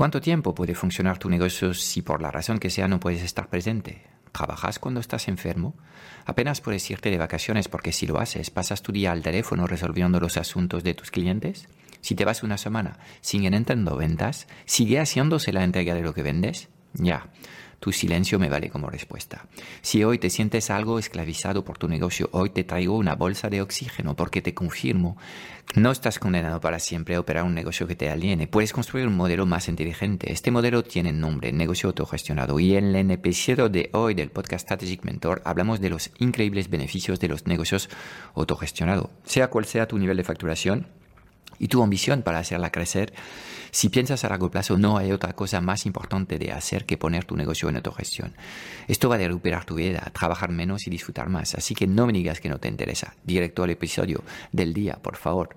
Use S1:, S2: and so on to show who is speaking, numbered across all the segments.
S1: ¿Cuánto tiempo puede funcionar tu negocio si por la razón que sea no puedes estar presente? ¿Trabajas cuando estás enfermo? ¿Apenas puedes irte de vacaciones porque si lo haces pasas tu día al teléfono resolviendo los asuntos de tus clientes? Si te vas una semana sin entrando ventas, ¿sigue haciéndose la entrega de lo que vendes? Ya, tu silencio me vale como respuesta. Si hoy te sientes algo esclavizado por tu negocio, hoy te traigo una bolsa de oxígeno porque te confirmo, no estás condenado para siempre a operar un negocio que te aliene. Puedes construir un modelo más inteligente. Este modelo tiene nombre, negocio autogestionado. Y en el episodio de hoy del podcast Strategic Mentor hablamos de los increíbles beneficios de los negocios autogestionados. Sea cual sea tu nivel de facturación, y tu ambición para hacerla crecer, si piensas a largo plazo, no hay otra cosa más importante de hacer que poner tu negocio en autogestión. Esto va a recuperar tu vida, trabajar menos y disfrutar más. Así que no me digas que no te interesa. Directo al episodio del día, por favor.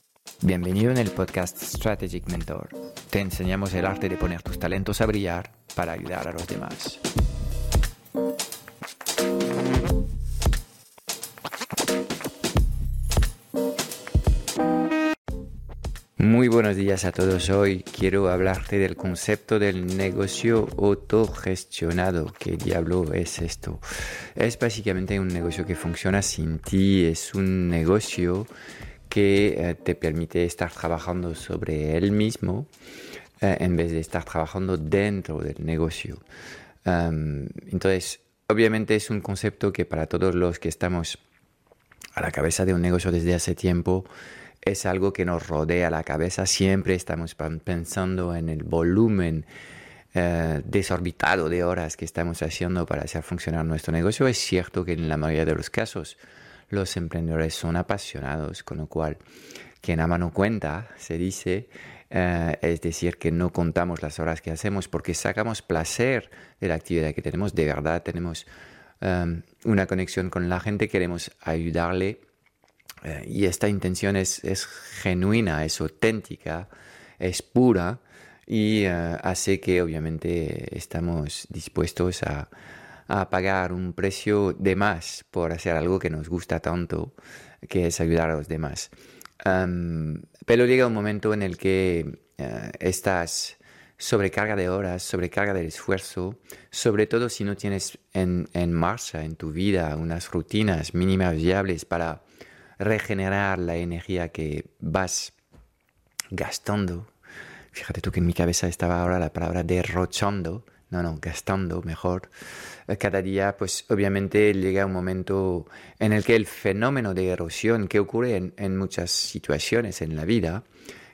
S1: Bienvenido en el podcast Strategic Mentor. Te enseñamos el arte de poner tus talentos a brillar para ayudar a los demás. Muy buenos días a todos. Hoy quiero hablarte del concepto del negocio autogestionado. ¿Qué diablo es esto? Es básicamente un negocio que funciona sin ti. Es un negocio que eh, te permite estar trabajando sobre él mismo eh, en vez de estar trabajando dentro del negocio. entonces, obviamente es un concepto que para todos los que estamos a la cabeza de un negocio desde hace tiempo, es algo que nos rodea la cabeza. Siempre estamos pensando en el volumen eh, desorbitado de horas que estamos haciendo para hacer funcionar nuestro negocio. Es cierto que en la mayoría de los casos los emprendedores son apasionados, con lo cual quien ama no cuenta, se dice, eh, es decir, que no contamos las horas que hacemos porque sacamos placer de la actividad que tenemos, de verdad tenemos em, una conexión con la gente, queremos ayudarle eh, y esta intención es, genuina, es auténtica, es pura y eh, hace que obviamente estamos dispuestos a a pagar un precio de más por hacer algo que nos gusta tanto, que es ayudar a los demás. pero llega un momento en el que eh, estás sobrecarga de horas, sobrecarga del esfuerzo, sobre todo si no tienes en, en marcha en tu vida unas rutinas mínimas viables para regenerar la energía que vas gastando. Fíjate tú que en mi cabeza estaba ahora la palabra derrochando, no, no, gastando mejor. Eh, cada día, pues obviamente llega un momento en el que el fenómeno de erosión que ocurre en, muchas situaciones en la vida,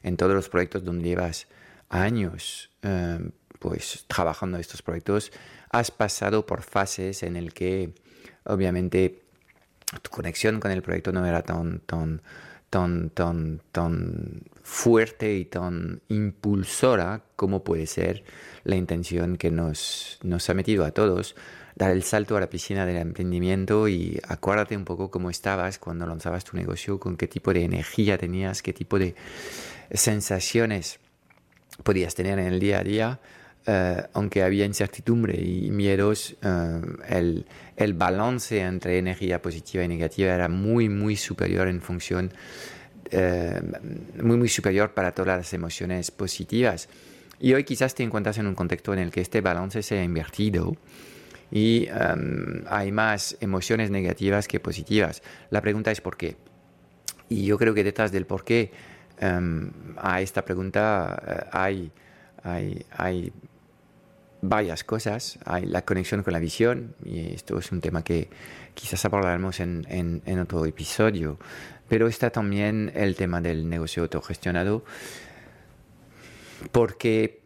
S1: en todos los proyectos donde llevas años eh, pues trabajando estos proyectos, has pasado por fases en el que obviamente tu conexión con el proyecto no era tan, tan, tan, tan, tan fuerte y tan impulsora como puede ser la intención que nos, nos ha metido a todos, dar el salto a la piscina del emprendimiento y acuérdate un poco cómo estabas cuando lanzabas tu negocio, con qué tipo de energía tenías, qué tipo de sensaciones podías tener en el día a día. Eh, aunque había incertidumbre y miedos, eh, el, el, balance entre energía positiva y negativa era muy, muy superior en función, eh, muy, muy superior para todas las emociones positivas. Y hoy quizás te encuentras en un contexto en el que este balance se ha invertido y em, hay más emociones negativas que positivas. La pregunta es por qué. Y yo creo que detrás del por qué em, a esta pregunta eh, hay, hay, hay varias cosas. Hay la conexión con la visión, y esto es un tema que quizás abordaremos en, en, en otro episodio, pero está también el tema del negocio autogestionado porque,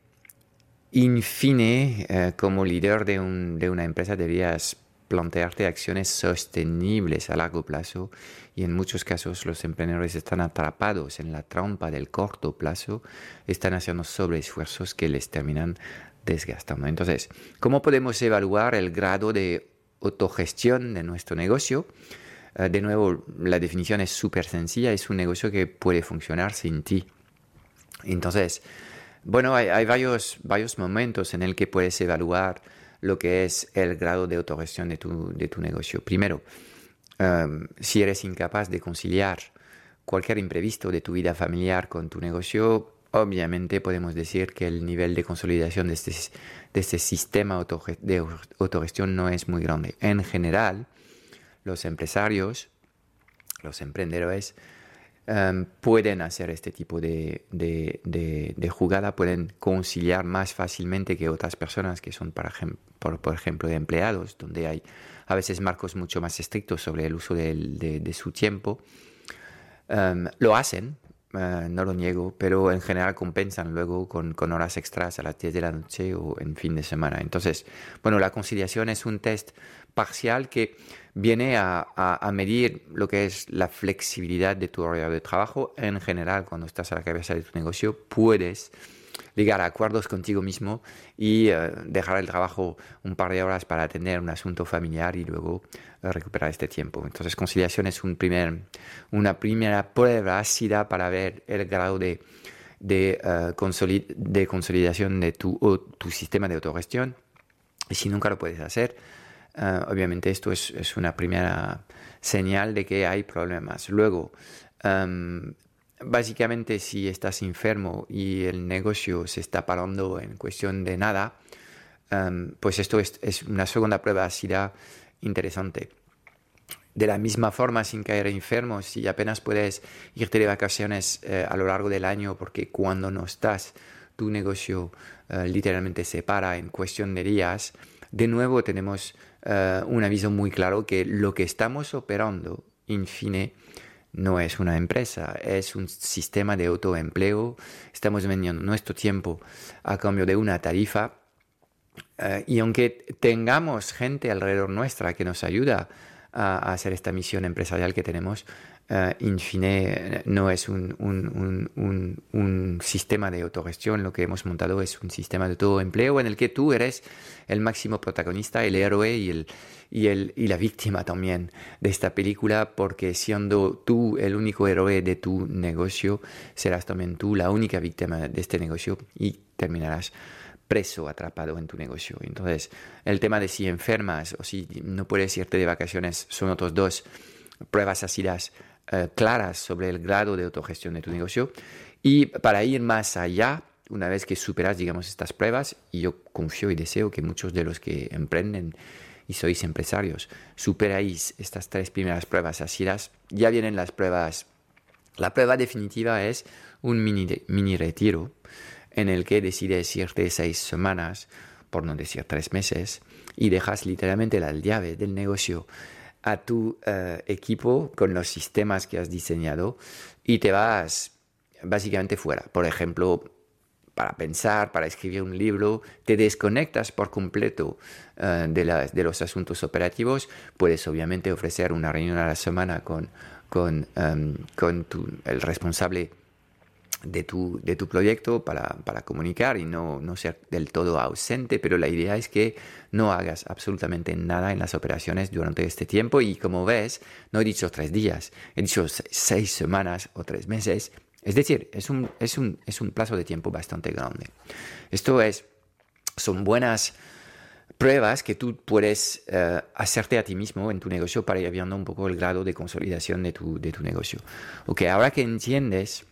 S1: in fine, eh, como líder de, una empresa debías plantearte acciones sostenibles a largo plazo y en muchos casos los emprendedores están atrapados en la trampa del corto plazo, están haciendo sobreesfuerzos que les terminan desgastando. Entonces, ¿cómo podemos evaluar el grado de autogestión de nuestro negocio? Eh, de nuevo, la definición es súper sencilla, es un negocio que puede funcionar sin ti. Entonces, bueno, hay, varios, varios momentos en el que puedes evaluar lo que es el grado de autogestión de tu, de tu negocio. Primero, em, si eres incapaz de conciliar cualquier imprevisto de tu vida familiar con tu negocio, obviamente podemos decir que el nivel de consolidación de este, de este sistema de autogestión no es muy grande. En general, los empresarios, los emprendedores, em, pueden hacer este tipo de, jugada, pueden conciliar más fácilmente que otras personas que son, por, ejemplo, de empleados, donde hay a veces marcos mucho más estrictos sobre el uso de, su tiempo. Em, lo hacen, eh, no lo niego, pero en general compensan luego con, con, horas extras a las 10 de la noche o en fin de semana. Entonces, bueno, la conciliación es un test parcial que viene a, a, medir lo que es la flexibilidad de tu horario de trabajo. En general, cuando estás a la cabeza de tu negocio, puedes llegar a acuerdos contigo mismo y eh, dejar el trabajo un par de horas para atender un asunto familiar y luego eh, recuperar este tiempo. Entonces, conciliación es un primer, una primera prueba ácida para ver el grado de, de, eh, de consolidación de tu, tu sistema de autogestión. Y si nunca lo puedes hacer, obviamente esto es, es, una primera señal de que hay problemas. Luego, básicamente si estás enfermo y el negocio se está parando en cuestión de nada, pues esto es, una segunda prueba ácida interesante. De la misma forma, sin caer enfermo, si apenas puedes irte de vacaciones eh, a lo largo del año, porque cuando no estás, tu negocio eh, literalmente se para en cuestión de días, de nuevo tenemos eh, un aviso muy claro que lo que estamos operando, en fin, no es una empresa, es un sistema de autoempleo. Estamos vendiendo nuestro tiempo a cambio de una tarifa. Eh, y aunque tengamos gente alrededor nuestra que nos ayuda a, hacer esta misión empresarial que tenemos, uh, in fine no es un, un, un, un, sistema de autogestión, lo que hemos montado es un sistema de autoempleo en el que tú eres el máximo protagonista, el héroe y, el, y, el, y la víctima también de esta película, porque siendo tú el único héroe de tu negocio, serás también tú la única víctima de este negocio y terminarás preso, atrapado en tu negocio. Entonces, el tema de si enfermas o si no puedes irte de vacaciones son otros dos pruebas ácidas eh, claras sobre el grado de autogestión de tu negocio. Y para ir más allá, una vez que superas, digamos, estas pruebas, y yo confío y deseo que muchos de los que emprenden y sois empresarios superáis estas tres primeras pruebas ácidas, ya vienen las pruebas. La prueba definitiva es un mini, mini retiro en el que decides irte seis semanas, por no decir tres meses, y dejas literalmente la llave del negocio a tu eh, equipo con los sistemas que has diseñado y te vas básicamente fuera. Por ejemplo, para pensar, para escribir un libro, te desconectas por completo eh, de, los asuntos operativos. Puedes obviamente ofrecer una reunión a la semana con, em, con el responsable de tu, de tu proyecto para, para comunicar y no, no, ser del todo ausente, pero la idea es que no hagas absolutamente nada en las operaciones durante este tiempo y como ves, no he dicho tres días, he dicho seis semanas o tres meses, es decir, es un, es un, es un plazo de tiempo bastante grande. Esto es, son buenas pruebas que tú puedes eh, hacerte a ti mismo en tu negocio para ir viendo un poco el grado de consolidación de tu, de tu negocio. Ok, ahora que entiendes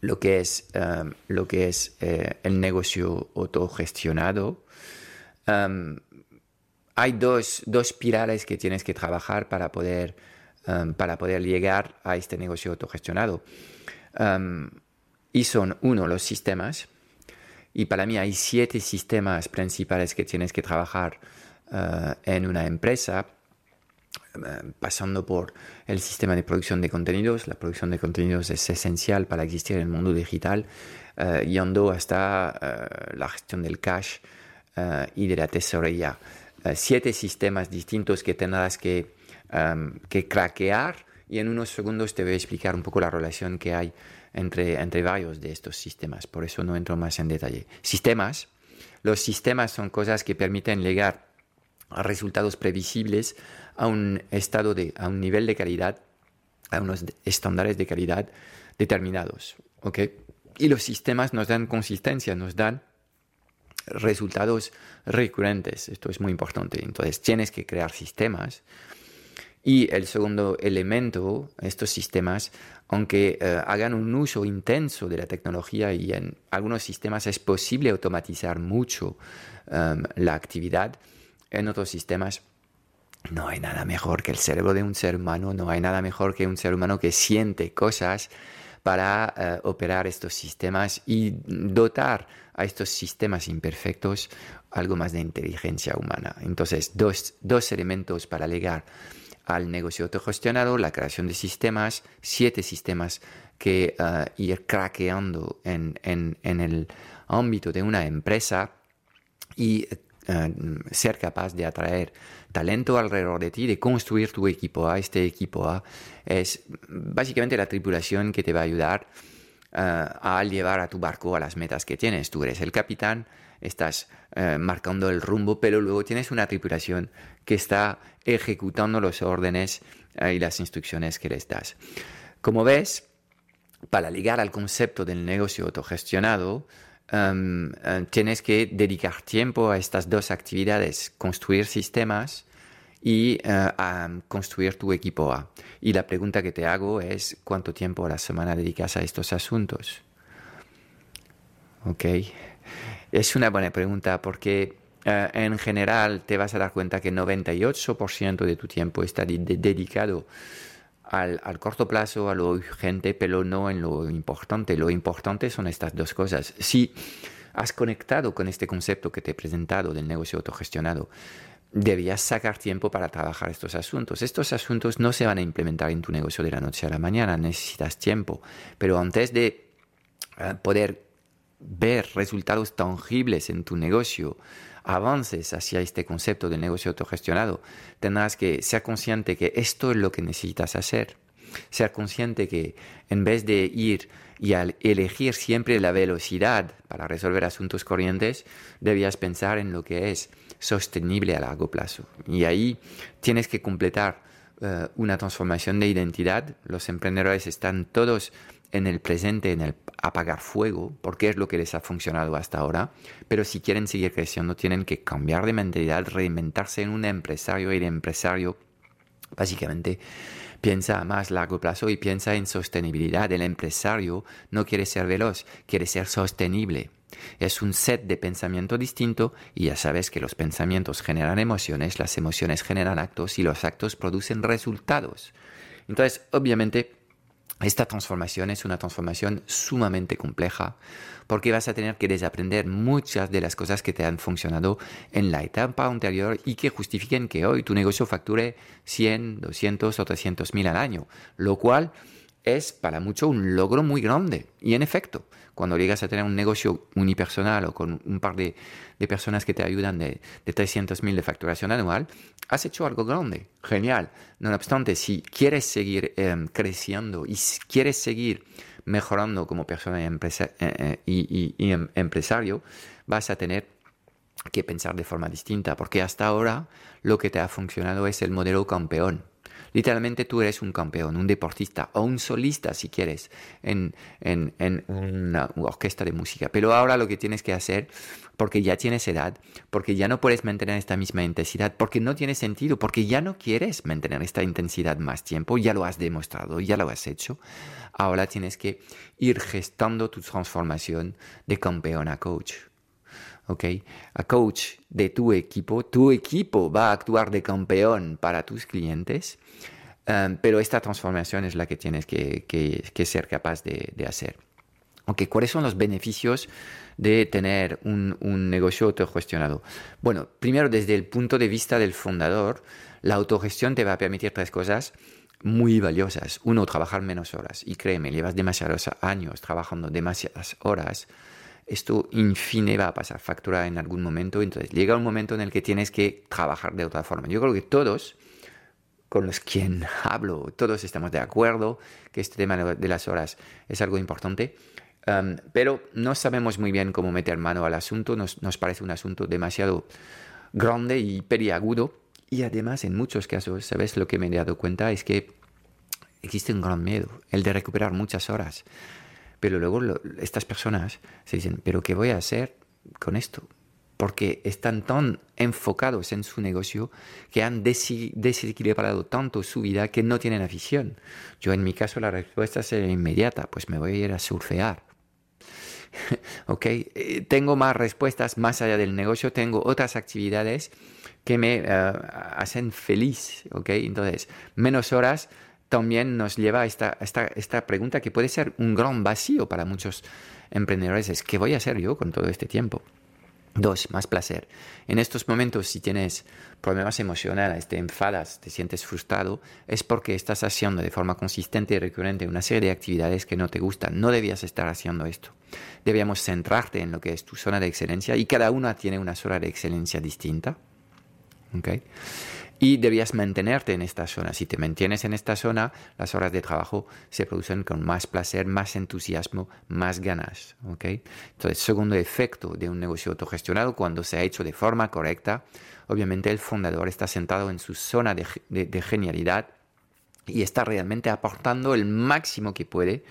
S1: lo que es, um, lo que es eh, el negocio autogestionado, um, hay dos, dos, pilares que tienes que trabajar para poder, um, para poder llegar a este negocio autogestionado. y son, uno, los sistemas. Y para mí hay siete sistemas principales que tienes que trabajar uh, en una empresa eh, pasando por el sistema de producción de contenidos. La producción de contenidos es esencial para existir en el mundo digital, eh, yendo hasta eh, la gestión del cash y de la tesorería. eh, siete sistemas distintos que tendrás que, que craquear y en unos segundos te voy a explicar un poco la relación que hay entre, entre varios de estos sistemas. Por eso no entro más en detalle. Sistemas. Los sistemas son cosas que permiten llegar a resultados previsibles a un estado de, a un nivel de calidad, a unos estándares de calidad determinados. ¿okay? Y los sistemas nos dan consistencia, nos dan resultados recurrentes. Esto es muy importante. Entonces tienes que crear sistemas. Y el segundo elemento, estos sistemas, aunque eh, hagan un uso intenso de la tecnología y en algunos sistemas es posible automatizar mucho em, la actividad, en otros sistemas no hay nada mejor que el cerebro de un ser humano, no hay nada mejor que un ser humano que siente cosas para eh, operar estos sistemas y dotar a estos sistemas imperfectos algo más de inteligencia humana. Entonces, dos, dos elementos para llegar al negocio autogestionado, la creación de sistemas, siete sistemas que uh, ir craqueando en, en, en, el ámbito de una empresa y uh, ser capaz de atraer talento alrededor de ti, de construir tu equipo A. Este equipo A es básicamente la tripulación que te va a ayudar uh, a llevar a tu barco a las metas que tienes. Tú eres el capitán, estás eh, marcando el rumbo, pero luego tienes una tripulación que está ejecutando los órdenes eh, y las instrucciones que les das. Como ves, para ligar al concepto del negocio autogestionado, em, eh, tienes que dedicar tiempo a estas dos actividades, construir sistemas y a construir tu equipo A. Y la pregunta que te hago es, ¿cuánto tiempo a la semana dedicas a estos asuntos? Ok. Es una buena pregunta porque eh, en general te vas a dar cuenta que 98% de tu tiempo está dedicado al, corto plazo, a lo urgente, pero no en lo importante. Lo importante son estas dos cosas. Si has conectado con este concepto que te he presentado del negocio autogestionado, debías sacar tiempo para trabajar estos asuntos. Estos asuntos no se van a implementar en tu negocio de la noche a la mañana, necesitas tiempo. Pero antes de eh, poder ver resultados tangibles en tu negocio, avances hacia este concepto de negocio autogestionado, tendrás que ser consciente que esto es lo que necesitas hacer. Ser consciente que en vez de ir y elegir siempre la velocidad para resolver asuntos corrientes, debías pensar en lo que es sostenible a largo plazo. Y ahí tienes que completar eh, una transformación de identidad. Los emprendedores están todos en el presente, en el apagar fuego, porque es lo que les ha funcionado hasta ahora, pero si quieren seguir creciendo tienen que cambiar de mentalidad, reinventarse en un empresario y el empresario básicamente piensa a más largo plazo y piensa en sostenibilidad. El empresario no quiere ser veloz, quiere ser sostenible. Es un set de pensamiento distinto y ya sabes que los pensamientos generan emociones, las emociones generan actos y los actos producen resultados. Entonces, obviamente, esta transformación es una transformación sumamente compleja porque vas a tener que desaprender muchas de las cosas que te han funcionado en la etapa anterior y que justifiquen que hoy tu negocio facture 100, 200 o 300 mil al año, lo cual es para mucho un logro muy grande. Y en efecto, cuando llegas a tener un negocio unipersonal o con un par de, personas que te ayudan de, de 300.000 de facturación anual, has hecho algo grande, genial. No obstante, si quieres seguir em, creciendo y quieres seguir mejorando como persona y, eh, eh, em, empresario, vas a tener que pensar de forma distinta, porque hasta ahora lo que te ha funcionado es el modelo campeón Literalmente tú eres un campeón, un deportista o un solista si quieres en, una orquesta de música. Pero ahora lo que tienes que hacer, porque ya tienes edad, porque ya no puedes mantener esta misma intensidad, porque no tiene sentido, porque ya no quieres mantener esta intensidad más tiempo, ya lo has demostrado, ya lo has hecho. Ahora tienes que ir gestando tu transformación de campeón a coach. ¿Ok? A coach de tu equipo, tu equipo va a actuar de campeón para tus clientes, um, pero esta transformación es la que tienes que, que, ser capaz de, de, hacer. Okay, ¿Cuáles son los beneficios de tener un, un negocio autogestionado? Bueno, primero desde el punto de vista del fundador, la autogestión te va a permitir tres cosas muy valiosas. Uno, trabajar menos horas. Y créeme, llevas demasiados años trabajando demasiadas horas esto infine va a pasar factura en algún momento, entonces llega un momento en el que tienes que trabajar de otra forma. Yo creo que todos con los quien hablo, todos estamos de acuerdo que este tema de las horas es algo importante, um, pero no sabemos muy bien cómo meter mano al asunto, nos, nos parece un asunto demasiado grande y periagudo y además en muchos casos, ¿sabes? Lo que me he dado cuenta es que existe un gran miedo, el de recuperar muchas horas. Pero luego estas personas se dicen, pero ¿qué voy a hacer con esto? Porque están tan enfocados en su negocio que han desequilibrado tanto su vida que no tienen afición. Yo en mi caso la respuesta es inmediata, pues me voy a ir a surfear. ok, eh, tengo más respuestas más allá del negocio, tengo otras actividades que me eh, hacen feliz, ok, entonces menos horas también nos lleva a esta, esta, esta pregunta que puede ser un gran vacío para muchos emprendedores, es ¿qué voy a hacer yo con todo este tiempo? Dos, más placer. En estos momentos, si tienes problemas emocionales, te enfadas, te sientes frustrado, es porque estás haciendo de forma consistente y recurrente una serie de actividades que no te gustan. No debías estar haciendo esto. Debíamos centrarte en lo que es tu zona de excelencia y cada una tiene una zona de excelencia distinta. ¿Okay? Y debías mantenerte en esta zona. Si te mantienes en esta zona, las horas de trabajo se producen con más placer, más entusiasmo, más ganas. ¿okay? Entonces, segundo efecto de un negocio autogestionado, cuando se ha hecho de forma correcta, obviamente el fundador está sentado en su zona de, de genialidad y está realmente aportando el máximo que puede.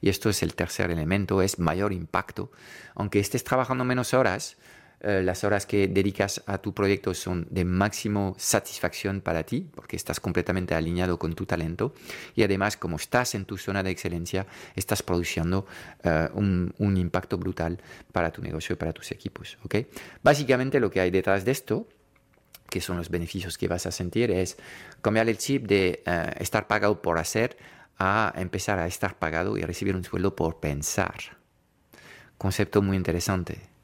S1: Y esto es el tercer elemento, es mayor impacto. Aunque estés trabajando menos horas, eh, las horas que dedicas a tu proyecto son de máximo satisfacción para ti, porque estás completamente alineado con tu talento y además como estás en tu zona de excelencia, estás produciendo eh, un, impacto brutal para tu negocio y para tus equipos. Básicamente lo que hay detrás de esto que son los beneficios que vas a sentir, es cambiar el chip de eh, estar pagado por hacer a empezar a estar pagado y recibir un sueldo por pensar. Concepto muy interesante.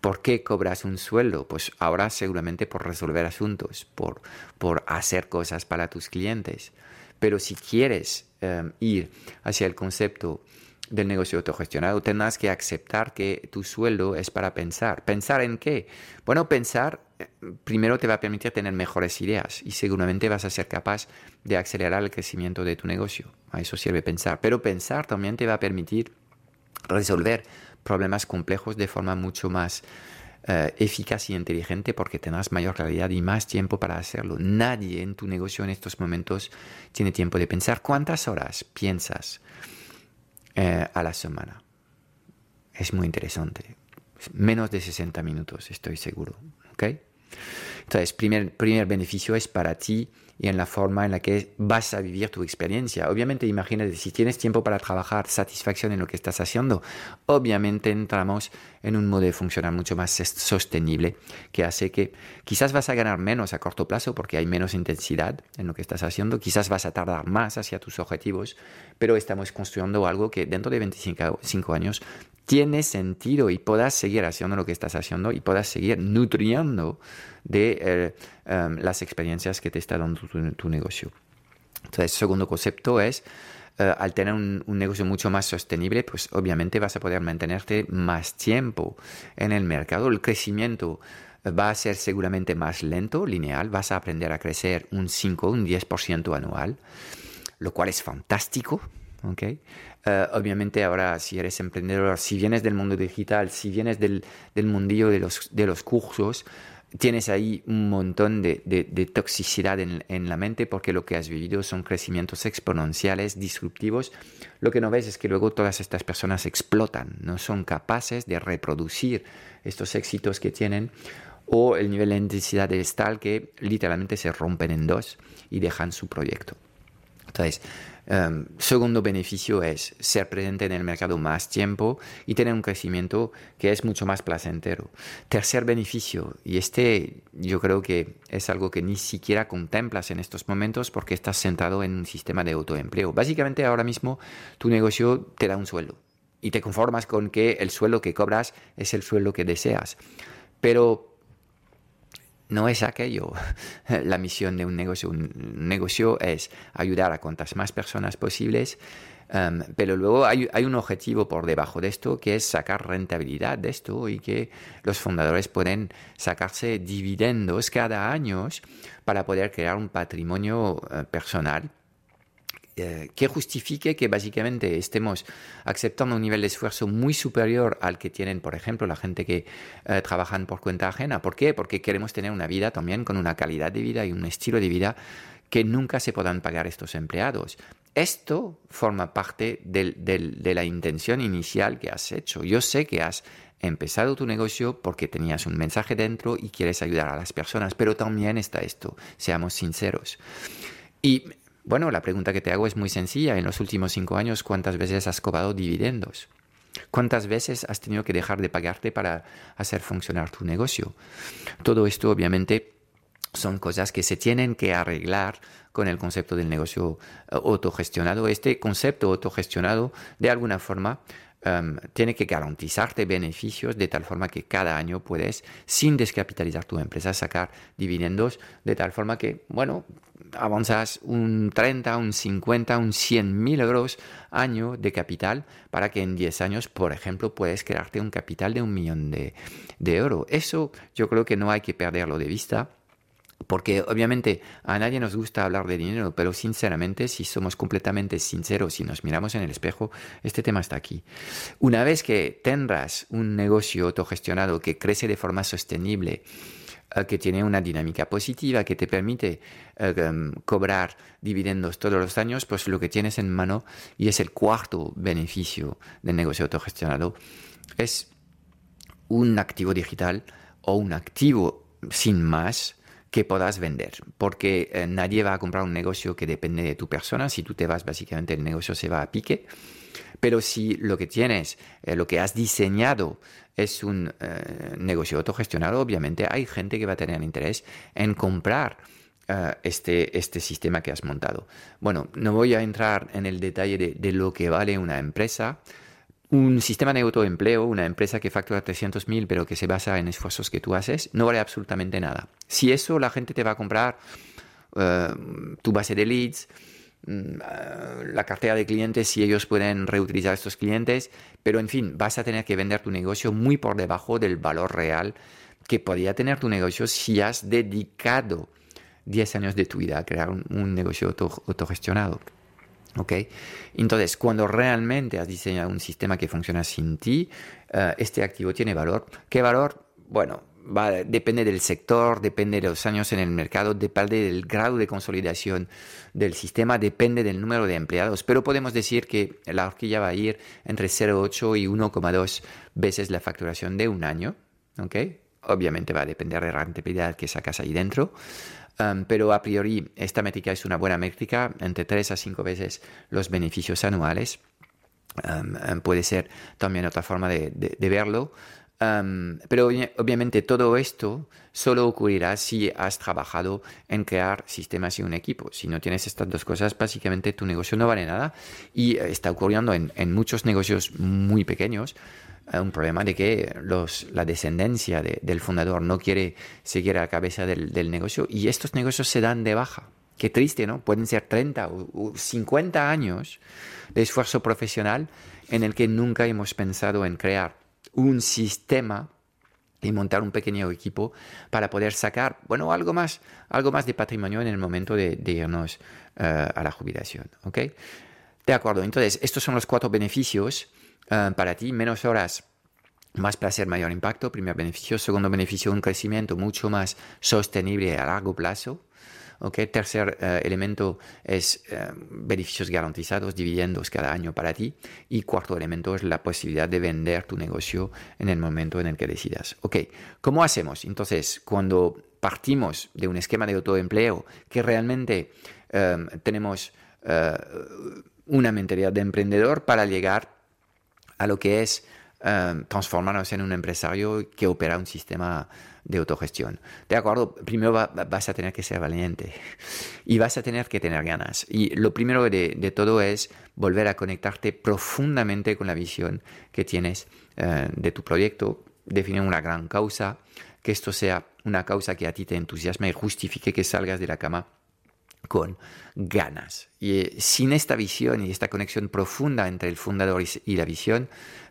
S1: ¿Por qué cobras un sueldo? Pues ahora seguramente por resolver asuntos, por, por hacer cosas para tus clientes. Pero si quieres em, ir hacia el concepto del negocio autogestionado, tendrás que aceptar que tu sueldo es para pensar. ¿Pensar en qué? Bueno, pensar eh, primero te va a permitir tener mejores ideas y seguramente vas a ser capaz de acelerar el crecimiento de tu negocio. A eso sirve pensar. Pero pensar también te va a permitir resolver problemas complejos de forma mucho más eh, eficaz y inteligente porque tendrás mayor claridad y más tiempo para hacerlo. Nadie en tu negocio en estos momentos tiene tiempo de pensar cuántas horas piensas eh, a la semana. Es muy interesante. Menos de 60 minutos, estoy seguro. ¿okay? Entonces, primer, primer beneficio es para ti y en la forma en la que vas a vivir tu experiencia. Obviamente, imagínate, si tienes tiempo para trabajar, satisfacción en lo que estás haciendo, obviamente entramos en un modo de funcionar mucho más sostenible que hace que quizás vas a ganar menos a corto plazo porque hay menos intensidad en lo que estás haciendo, quizás vas a tardar más hacia tus objetivos, pero estamos construyendo algo que dentro de 25 años tiene sentido y puedas seguir haciendo lo que estás haciendo y puedas seguir nutriendo de eh, em, las experiencias que te está dando tu, negocio. Entonces, segundo concepto es, eh, al tener un, negocio mucho más sostenible, pues obviamente vas a poder mantenerte más tiempo en el mercado. El crecimiento va a ser seguramente más lento, lineal, vas a aprender a crecer un 5, un 10% anual, lo cual es fantástico. ¿Okay? Eh, obviamente ahora si eres emprendedor, si vienes del mundo digital, si vienes del, del mundillo de los, de los cursos, tienes ahí un montón de, de, toxicidad en, en, la mente porque lo que has vivido son crecimientos exponenciales, disruptivos. Lo que no ves es que luego todas estas personas explotan, no son capaces de reproducir estos éxitos que tienen o el nivel de intensidad es tal que literalmente se rompen en dos y dejan su proyecto. Entonces, Em, segundo beneficio es ser presente en el mercado más tiempo y tener un crecimiento que es mucho más placentero. Tercer beneficio, y este yo creo que es algo que ni siquiera contemplas en estos momentos porque estás sentado en un sistema de autoempleo. Básicamente ahora mismo tu negocio te da un sueldo y te conformas con que el sueldo que cobras es el sueldo que deseas. Pero no es aquello la misión de un negocio. Un negocio es ayudar a cuantas más personas posibles Em, pero luego hay, hay, un objetivo por debajo de esto que es sacar rentabilidad de esto y que los fundadores pueden sacarse dividendos cada año para poder crear un patrimonio eh, personal eh, que justifique que básicamente estemos aceptando un nivel de esfuerzo muy superior al que tienen, por ejemplo, la gente que eh, trabajan por cuenta ajena. ¿Por qué? Porque queremos tener una vida también con una calidad de vida y un estilo de vida que nunca se puedan pagar estos empleados. Esto forma parte de la intención inicial que has hecho. Yo sé que has empezado tu negocio porque tenías un mensaje dentro y quieres ayudar a las personas, pero también está esto, seamos sinceros. Y bueno, la pregunta que te hago es muy sencilla. En los últimos cinco años, ¿cuántas veces has cobrado dividendos? ¿Cuántas veces has tenido que dejar de pagarte para hacer funcionar tu negocio? Todo esto, obviamente, son cosas que se tienen que arreglar con el concepto del negocio autogestionado. Este concepto autogestionado, de alguna forma, Em, tiene que garantizarte beneficios de tal forma que cada año puedes, sin descapitalizar tu empresa, sacar dividendos de tal forma que, bueno, avanzas un 30, un 50, un 100 mil euros año de capital para que en 10 años, por ejemplo, puedes crearte un capital de un millón de, de euros. Eso yo creo que no hay que perderlo de vista porque obviamente a nadie nos gusta hablar de dinero, pero sinceramente, si somos completamente sinceros, si nos miramos en el espejo, este tema está aquí. Una vez que tendrás un negocio autogestionado que crece de forma sostenible, eh, que tiene una dinámica positiva, que te permite eh, em, cobrar dividendos todos los años, pues lo que tienes en mano, y es el cuarto beneficio del negocio autogestionado, es un activo digital o un activo sin más que puedas vender, porque eh, nadie va a comprar un negocio que depende de tu persona. Si tú te vas, básicamente el negocio se va a pique. Pero si lo que tienes, eh, lo que has diseñado es un eh, negocio autogestionado, obviamente hay gente que va a tener interés en comprar este, este sistema que has montado. Bueno, no voy a entrar en el detalle de lo que vale una empresa, un sistema de autoempleo, una empresa que factura 300.000 pero que se basa en esfuerzos que tú haces, no vale absolutamente nada. Si eso la gente te va a comprar eh, tu base de leads, mm, eh, la cartera de clientes, si ellos pueden reutilizar estos clientes, pero en fin, vas a tener que vender tu negocio muy por debajo del valor real que podría tener tu negocio si has dedicado 10 años de tu vida a crear un, negocio autogestionado. ¿Ok? Entonces, cuando realmente has diseñado un sistema que funciona sin ti, eh, este activo tiene valor. ¿Qué valor? Bueno, depende del sector, depende de los años en el mercado, depende del grado de consolidación del sistema, depende del número de empleados, pero podemos decir que la horquilla va a ir entre 0,8 y 1,2 veces la facturación de un año. ¿ok? Obviamente va a depender de la rentabilidad que sacas ahí dentro, Um, pero a priori esta métrica es una buena métrica, entre 3 a 5 veces los beneficios anuales. Um, um, puede ser también otra forma de, verlo. pero obviamente todo esto solo ocurrirá si has trabajado en crear sistemas y un equipo. Si no tienes estas dos cosas, básicamente tu negocio no vale nada y está ocurriendo en, en muchos negocios muy pequeños un problema de que los, la descendencia del fundador no quiere seguir a la cabeza del, negocio y estos negocios se dan de baja. Qué triste, ¿no? Pueden ser 30 o 50 años de esfuerzo profesional en el que nunca hemos pensado en crear un sistema y montar un pequeño equipo para poder sacar, bueno, algo más, algo más de patrimonio en el momento de, irnos eh, a la jubilación, ¿ok? De acuerdo, entonces estos son los cuatro beneficios Ah, para ti, menos horas, más placer, mayor impacto. Primer beneficio. Segundo beneficio, un crecimiento mucho más sostenible a largo plazo. Okay. Tercer eh, elemento es eh, beneficios garantizados, dividendos cada año para ti. Y cuarto elemento es la posibilidad de vender tu negocio en el momento en el que decidas. Ok, ¿cómo hacemos? Entonces, cuando partimos de un esquema de autoempleo que realmente eh, tenemos una mentalidad de emprendedor para llegar a lo que es um, transformarnos en un empresario que opera un sistema de autogestión. De acuerdo, primero vas a tener que ser valiente y vas a tener que tener ganas. Y lo primero de, todo es volver a conectarte profundamente con la visión que tienes uh, de tu proyecto, definir una gran causa, que esto sea una causa que a ti te entusiasme y justifique que salgas de la cama con ganas. Y eh, sin esta visión y esta conexión profunda entre el fundador y, la visión,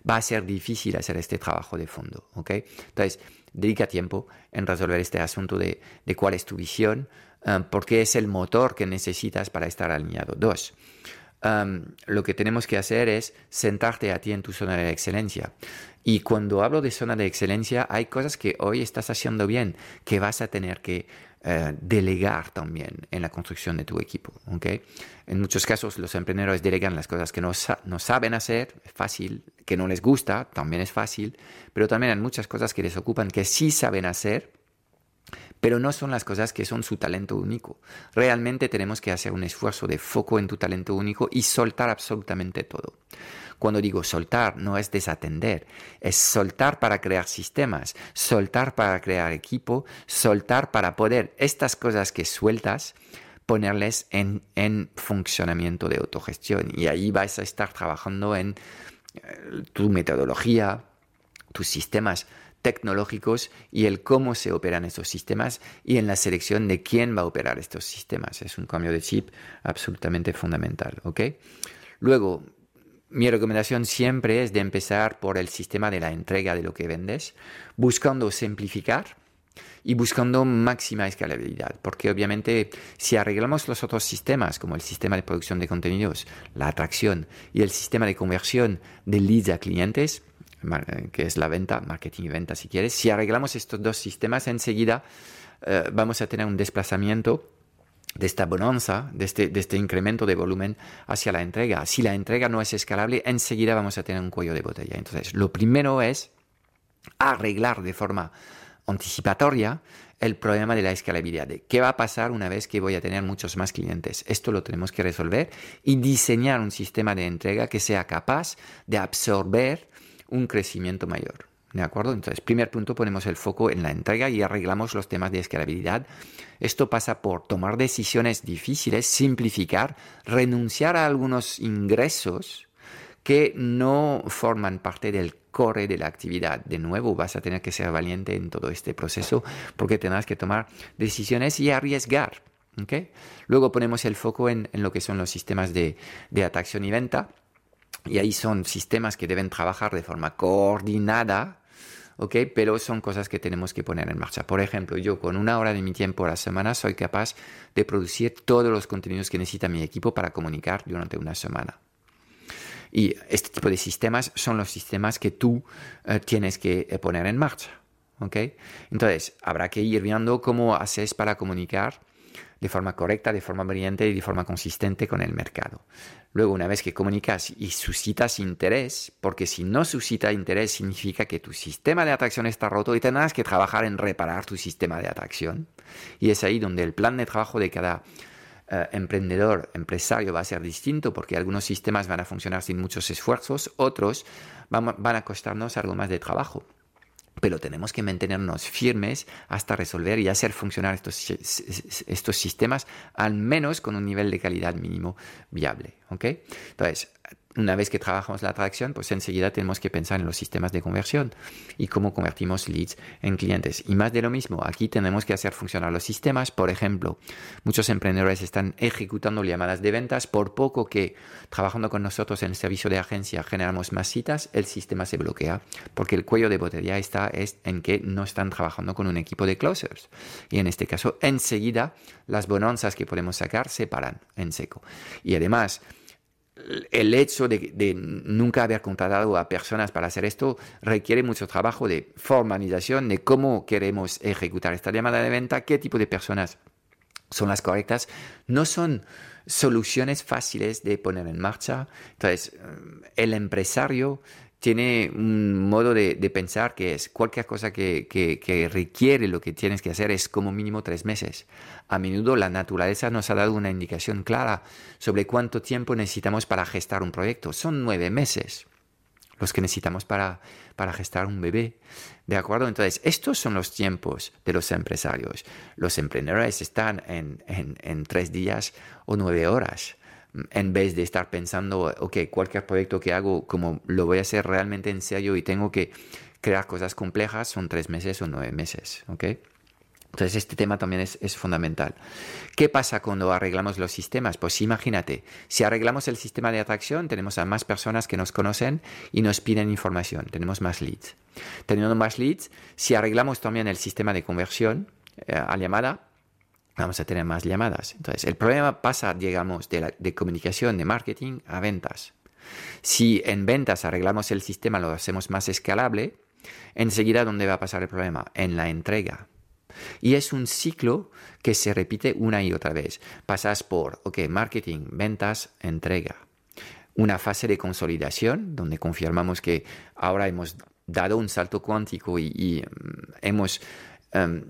S1: va a ser difícil hacer este trabajo de fondo. ¿okay? Entonces, dedica tiempo en resolver este asunto de, cuál es tu visión, um, porque es el motor que necesitas para estar alineado. Dos, um, lo que tenemos que hacer es sentarte a ti en tu zona de excelencia. Y cuando hablo de zona de excelencia, hay cosas que hoy estás haciendo bien, que vas a tener que eh, delegar también en la construcción de tu equipo. ¿okay? En muchos casos los emprendedores delegan las cosas que no, no saben hacer, es fácil, que no les gusta, también es fácil, pero también hay muchas cosas que les ocupan que sí saben hacer, pero no son las cosas que son su talento único. Realmente tenemos que hacer un esfuerzo de foco en tu talento único y soltar absolutamente todo. Cuando digo soltar, no es desatender, es soltar para crear sistemas, soltar para crear equipo, soltar para poder estas cosas que sueltas ponerles en, en funcionamiento de autogestión. Y ahí vas a estar trabajando en eh, tu metodología, tus sistemas tecnológicos y el cómo se operan estos sistemas y en la selección de quién va a operar estos sistemas. Es un cambio de chip absolutamente fundamental. ¿ok? Luego, mi recomendación siempre es de empezar por el sistema de la entrega de lo que vendes, buscando simplificar y buscando máxima escalabilidad, porque obviamente si arreglamos los otros sistemas, como el sistema de producción de contenidos, la atracción y el sistema de conversión de leads a clientes, que es la venta, marketing y venta si quieres, si arreglamos estos dos sistemas, enseguida eh, vamos a tener un desplazamiento de esta bonanza, de este, de este incremento de volumen hacia la entrega. Si la entrega no es escalable, enseguida vamos a tener un cuello de botella. Entonces, lo primero es arreglar de forma anticipatoria el problema de la escalabilidad. ¿Qué va a pasar una vez que voy a tener muchos más clientes? Esto lo tenemos que resolver y diseñar un sistema de entrega que sea capaz de absorber un crecimiento mayor. ¿De acuerdo? Entonces, primer punto, ponemos el foco en la entrega y arreglamos los temas de escalabilidad. Esto pasa por tomar decisiones difíciles, simplificar, renunciar a algunos ingresos que no forman parte del core de la actividad. De nuevo, vas a tener que ser valiente en todo este proceso porque tendrás que tomar decisiones y arriesgar. Luego ponemos el foco en, lo que son los sistemas de, de atracción y venta. Y ahí son sistemas que deben trabajar de forma coordinada ¿ok? Pero son cosas que tenemos que poner en marcha. Por ejemplo, yo con una hora de mi tiempo a la semana soy capaz de producir todos los contenidos que necesita mi equipo para comunicar durante una semana. Y este tipo de sistemas son los sistemas que tú eh, tienes que eh, poner en marcha. ¿ok? Entonces, habrá que ir viendo cómo haces para comunicar de forma correcta, de forma brillante y de forma consistente con el mercado. Luego, una vez que comunicas y suscitas interés, porque si no suscita interés significa que tu sistema de atracción está roto y tendrás que trabajar en reparar tu sistema de atracción. Y es ahí donde el plan de trabajo de cada eh, emprendedor, empresario va a ser distinto, porque algunos sistemas van a funcionar sin muchos esfuerzos, otros van a costarnos algo más de trabajo pero tenemos que mantenernos firmes hasta resolver y hacer funcionar estos, estos sistemas al menos con un nivel de calidad mínimo viable. ¿okay? Entonces, una vez que trabajamos la atracción, pues enseguida tenemos que pensar en los sistemas de conversión y cómo convertimos leads en clientes. Y más de lo mismo, aquí tenemos que hacer funcionar los sistemas. Por ejemplo, muchos emprendedores están ejecutando llamadas de ventas. Por poco que trabajando con nosotros en el servicio de agencia generamos más citas, el sistema se bloquea porque el cuello de botella está es en que no están trabajando con un equipo de closers. Y en este caso, enseguida las bonanzas que podemos sacar se paran en seco. Y además, el hecho de, nunca haber contratado a personas para hacer esto requiere mucho trabajo de formalización de cómo queremos ejecutar esta llamada de venta, qué tipo de personas son las correctas. No son soluciones fáciles de poner en marcha. Entonces, el empresario tiene un modo de, pensar que es cualquier cosa que, que, requiere lo que tienes que hacer es como mínimo tres meses. A menudo la naturaleza nos ha dado una indicación clara sobre cuánto tiempo necesitamos para gestar un proyecto. Son nueve meses los que necesitamos para, para gestar un bebé. ¿De acuerdo? Entonces, estos son los tiempos de los empresarios. Los emprendedores están en, en tres días o nueve horas en vez de estar pensando, ok, cualquier proyecto que hago, como lo voy a hacer realmente en serio y tengo que crear cosas complejas, son tres meses o nueve meses, ok. Entonces este tema también es, fundamental. ¿Qué pasa cuando arreglamos los sistemas? Pues imagínate, si arreglamos el sistema de atracción, tenemos a más personas que nos conocen y nos piden información, tenemos más leads. Teniendo más leads, si arreglamos también el sistema de conversión eh, a llamada, vamos a tener más llamadas. Entonces el problema pasa, digamos, de, de comunicación, de marketing a ventas. Si en ventas arreglamos el sistema, lo hacemos más escalable, enseguida, ¿dónde va a pasar el problema? En la entrega. Y es un ciclo que se repite una y otra vez. Pasas por, ok, marketing, ventas, entrega. Una fase de consolidación donde confirmamos que ahora hemos dado un salto cuántico y, mm, hemos... Em,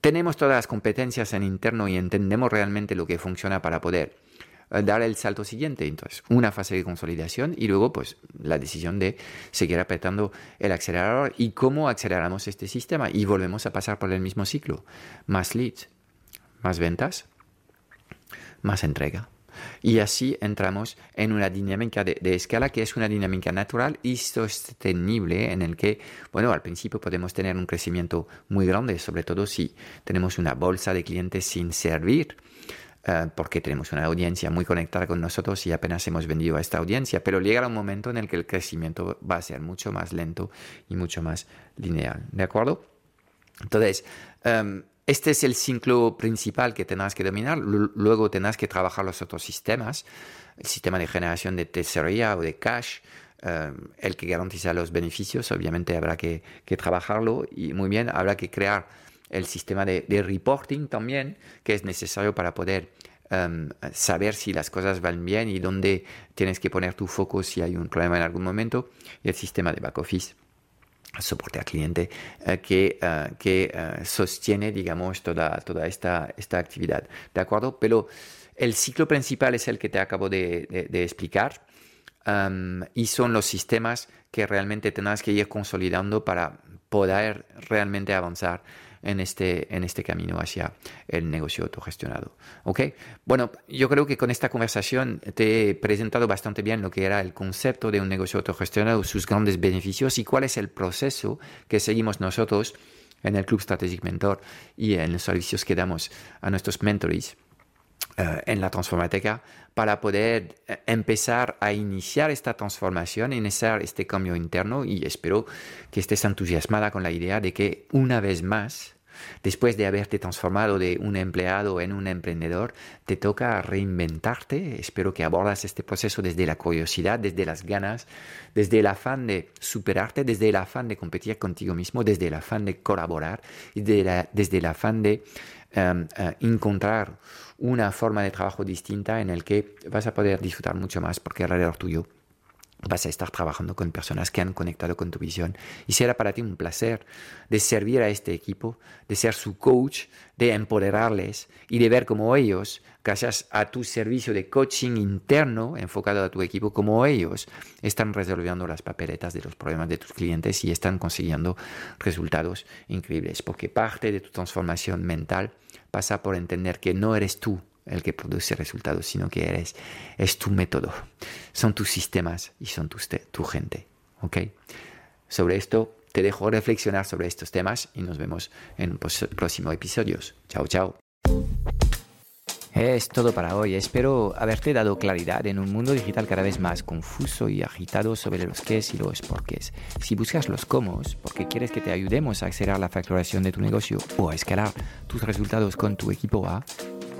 S1: tenemos todas las competencias en interno y entendemos realmente lo que funciona para poder eh, dar el salto siguiente. Entonces, una fase de consolidación y luego, pues, la decisión de seguir apretando el acelerador y cómo aceleramos este sistema. Y volvemos a pasar por el mismo ciclo. Más leads, más ventas, más entrega. Y así entramos en una dinámica de, escala que es una dinámica natural y sostenible en el que, bueno, al principio podemos tener un crecimiento muy grande, sobre todo si tenemos una bolsa de clientes sin servir eh, porque tenemos una audiencia muy conectada con nosotros y apenas hemos vendido a esta audiencia, pero llegará un momento en el que el crecimiento va a ser mucho más lento y mucho más lineal. ¿De acuerdo? Entonces, em, este es el ciclo principal que tendrás que dominar. Luego tendrás que trabajar los otros sistemas, el sistema de generación de tesorería o de cash, em, el que garantiza los beneficios, obviamente habrá que, que, trabajarlo y muy bien, habrá que crear el sistema de, reporting también, que es necesario para poder em, saber si las cosas van bien y dónde tienes que poner tu foco si hay un problema en algún momento, y el sistema de back office soporte al cliente eh, que, eh, que eh, sostiene, digamos, toda, toda esta, esta actividad. ¿De acuerdo? Pero el ciclo principal es el que te acabo de, explicar em, y son los sistemas que realmente tendrás que ir consolidando para poder realmente avanzar en este, en este camino hacia el negocio autogestionado. ¿Ok? Bueno, yo creo que con esta conversación te he presentado bastante bien lo que era el concepto de un negocio autogestionado, sus grandes beneficios y cuál es el proceso que seguimos nosotros en el Club Strategic Mentor y en los servicios que damos a nuestros mentores eh, en la transformateca para poder eh, empezar a iniciar esta transformación, iniciar este cambio interno y espero que estés entusiasmada con la idea de que una vez más, después de haberte transformado de un empleado en un emprendedor, te toca reinventarte. Espero que abordas este proceso desde la curiosidad, desde las ganas, desde el afán de superarte, desde el afán de competir contigo mismo, desde el afán de colaborar y desde el afán de em, eh, encontrar una forma de trabajo distinta en el que vas a poder disfrutar mucho más porque alrededor tuyo vas a estar trabajando con personas que han conectado con tu visión. Y será para ti un placer de servir a este equipo, de ser su coach, de empoderarles y de ver cómo ellos, gracias a tu servicio de coaching interno enfocado a tu equipo, como ellos están resolviendo las papeletas de los problemas de tus clientes y están consiguiendo resultados increíbles, porque parte de tu transformación mental pasa por entender que no eres tú el que produce resultados, sino que eres, es tu método, son tus sistemas y son tu, tu gente. ¿ok? Sobre esto te dejo reflexionar sobre estos temas y nos vemos en próximos episodios. Chao, chao. Es todo para hoy. Espero haberte dado claridad en un mundo digital cada vez más confuso y agitado sobre los qué y los porqués. Si buscas los cómo, porque quieres que te ayudemos a acelerar la facturación de tu negocio o a escalar tus resultados con tu equipo A,